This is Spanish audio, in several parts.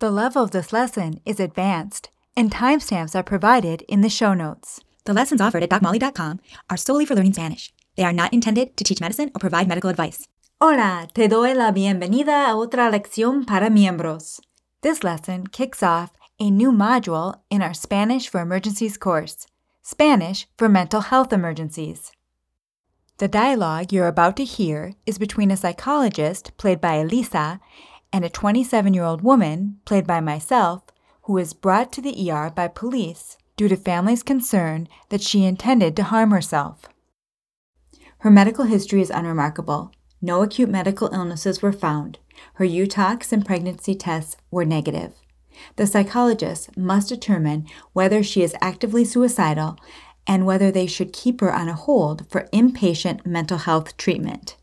The level of this lesson is advanced, and timestamps are provided in the show notes. The lessons offered at DocMolly.com are solely for learning Spanish. They are not intended to teach medicine or provide medical advice. Hola, te doy la bienvenida a otra lección para miembros. This lesson kicks off a new module in our Spanish for Emergencies course Spanish for Mental Health Emergencies. The dialogue you're about to hear is between a psychologist, played by Elisa, and a 27 year old woman, played by myself, who was brought to the ER by police due to family's concern that she intended to harm herself. Her medical history is unremarkable. No acute medical illnesses were found. Her UTOX and pregnancy tests were negative. The psychologist must determine whether she is actively suicidal and whether they should keep her on a hold for inpatient mental health treatment.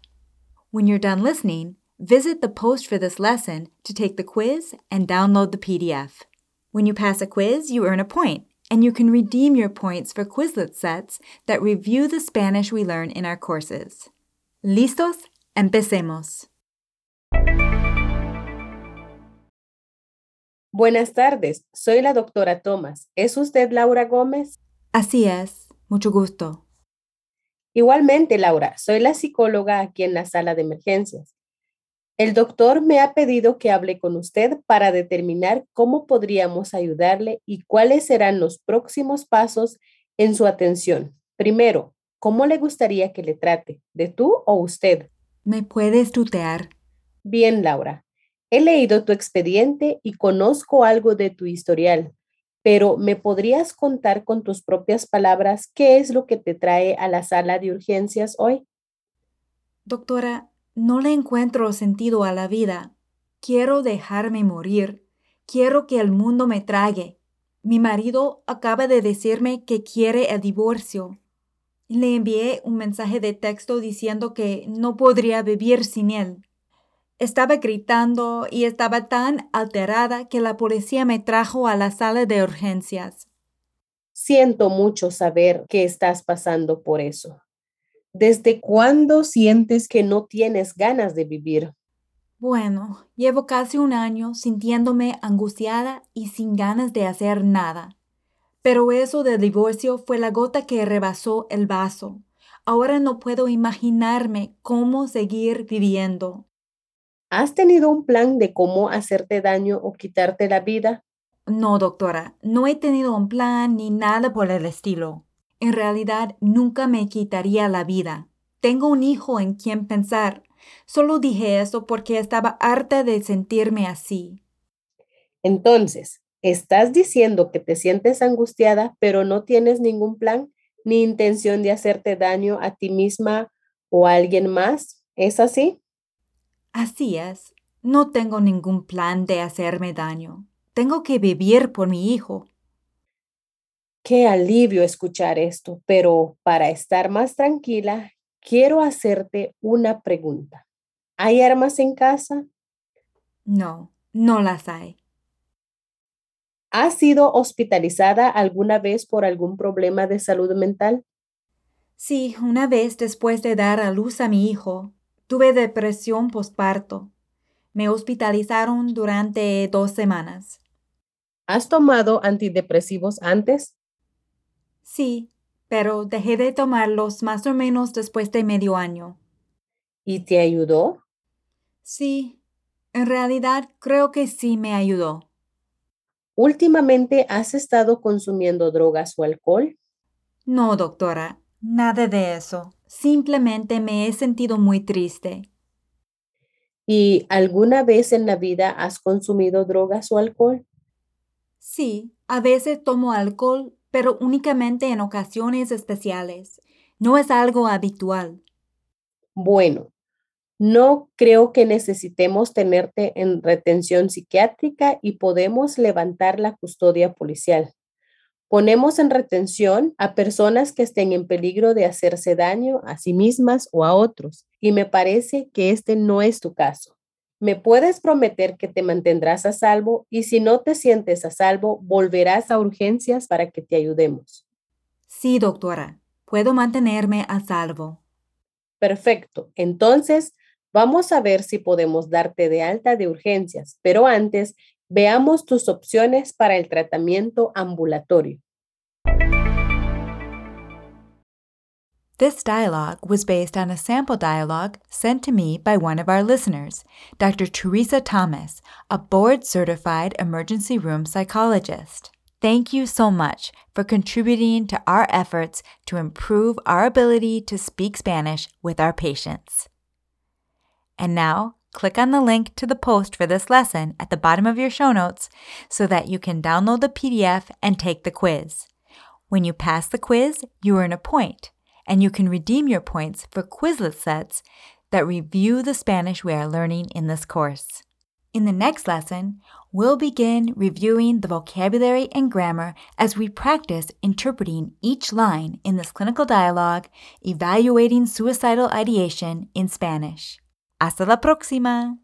When you're done listening, visit the post for this lesson to take the quiz and download the PDF. When you pass a quiz, you earn a point, and you can redeem your points for Quizlet sets that review the Spanish we learn in our courses. ¿Listos? Empecemos. Buenas tardes, soy la doctora Thomas. ¿Es usted Laura Gómez? Así es, mucho gusto. Igualmente, Laura, soy la psicóloga aquí en la sala de emergencias. El doctor me ha pedido que hable con usted para determinar cómo podríamos ayudarle y cuáles serán los próximos pasos en su atención. Primero, ¿cómo le gustaría que le trate? ¿De tú o usted? ¿Me puedes tutear? Bien, Laura. He leído tu expediente y conozco algo de tu historial, pero ¿me podrías contar con tus propias palabras qué es lo que te trae a la sala de urgencias hoy? Doctora, no le encuentro sentido a la vida. Quiero dejarme morir. Quiero que el mundo me trague. Mi marido acaba de decirme que quiere el divorcio. Le envié un mensaje de texto diciendo que no podría vivir sin él. Estaba gritando y estaba tan alterada que la policía me trajo a la sala de urgencias. Siento mucho saber que estás pasando por eso. ¿Desde cuándo sientes que no tienes ganas de vivir? Bueno, llevo casi un año sintiéndome angustiada y sin ganas de hacer nada. Pero eso del divorcio fue la gota que rebasó el vaso. Ahora no puedo imaginarme cómo seguir viviendo. ¿Has tenido un plan de cómo hacerte daño o quitarte la vida? No, doctora, no he tenido un plan ni nada por el estilo. En realidad nunca me quitaría la vida. Tengo un hijo en quien pensar. Solo dije eso porque estaba harta de sentirme así. Entonces, estás diciendo que te sientes angustiada, pero no tienes ningún plan ni intención de hacerte daño a ti misma o a alguien más. ¿Es así? Así es. No tengo ningún plan de hacerme daño. Tengo que vivir por mi hijo. Qué alivio escuchar esto, pero para estar más tranquila, quiero hacerte una pregunta. ¿Hay armas en casa? No, no las hay. ¿Has sido hospitalizada alguna vez por algún problema de salud mental? Sí, una vez después de dar a luz a mi hijo, tuve depresión postparto. Me hospitalizaron durante dos semanas. ¿Has tomado antidepresivos antes? Sí, pero dejé de tomarlos más o menos después de medio año. ¿Y te ayudó? Sí, en realidad creo que sí me ayudó. ¿Últimamente has estado consumiendo drogas o alcohol? No, doctora, nada de eso. Simplemente me he sentido muy triste. ¿Y alguna vez en la vida has consumido drogas o alcohol? Sí, a veces tomo alcohol, pero únicamente en ocasiones especiales. No es algo habitual. Bueno, no creo que necesitemos tenerte en retención psiquiátrica y podemos levantar la custodia policial. Ponemos en retención a personas que estén en peligro de hacerse daño a sí mismas o a otros, y me parece que este no es tu caso. Me puedes prometer que te mantendrás a salvo y si no te sientes a salvo, volverás a urgencias para que te ayudemos. Sí, doctora, puedo mantenerme a salvo. Perfecto. Entonces, vamos a ver si podemos darte de alta de urgencias, pero antes Veamos tus opciones para el tratamiento ambulatorio. This dialogue was based on a sample dialogue sent to me by one of our listeners, Dr. Teresa Thomas, a board certified emergency room psychologist. Thank you so much for contributing to our efforts to improve our ability to speak Spanish with our patients. And now, click on the link to the post for this lesson at the bottom of your show notes so that you can download the PDF and take the quiz. When you pass the quiz, you earn a point and you can redeem your points for Quizlet sets that review the Spanish we are learning in this course. In the next lesson, we'll begin reviewing the vocabulary and grammar as we practice interpreting each line in this clinical dialogue, evaluating suicidal ideation in Spanish. Hasta la próxima!